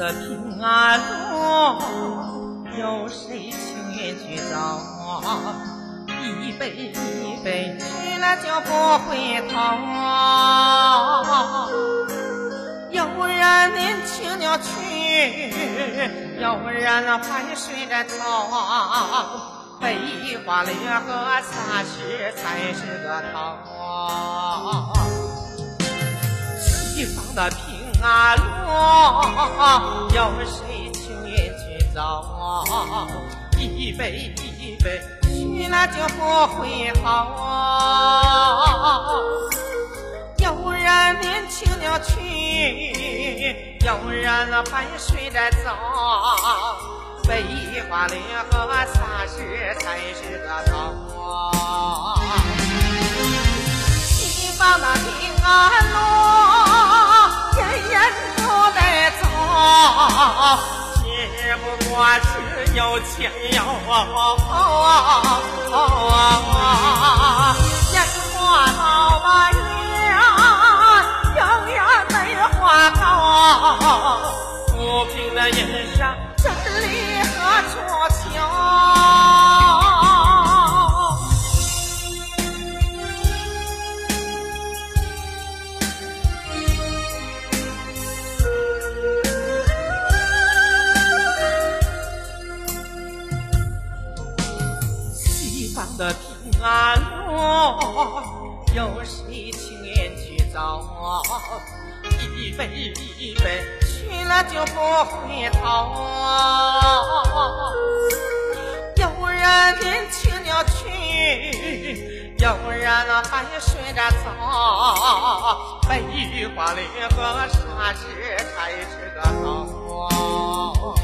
的平安路，有谁情愿去走？一杯一杯去了就不回头。有人年轻了去，有人还睡着头。悲欢离合，啥事才是个头？西方的平安路，有谁情愿去走？一杯一杯去了就不回头。有人年轻了去，有人还睡着走。悲欢离合，啥事才是个头？有钱有人花老板娘，永远没花高，不平的人生。真理何处的平安路，有谁情愿去走？一杯一杯。去了就不回头，有人年轻了去，有人还睡着走，悲欢离合啥时才是个头？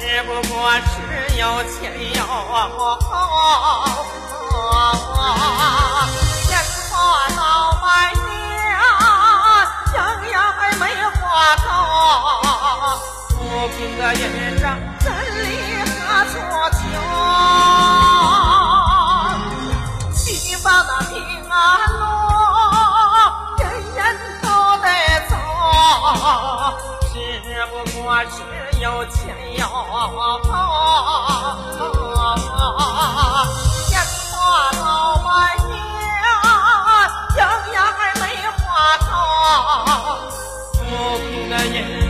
只不过是有钱有后人花老百姓，样样还没花够，不平的人生真理何处求？西方的平安路，人人都得走，只不过是。有钱有钱花老百姓，样样还没花透，不平的人。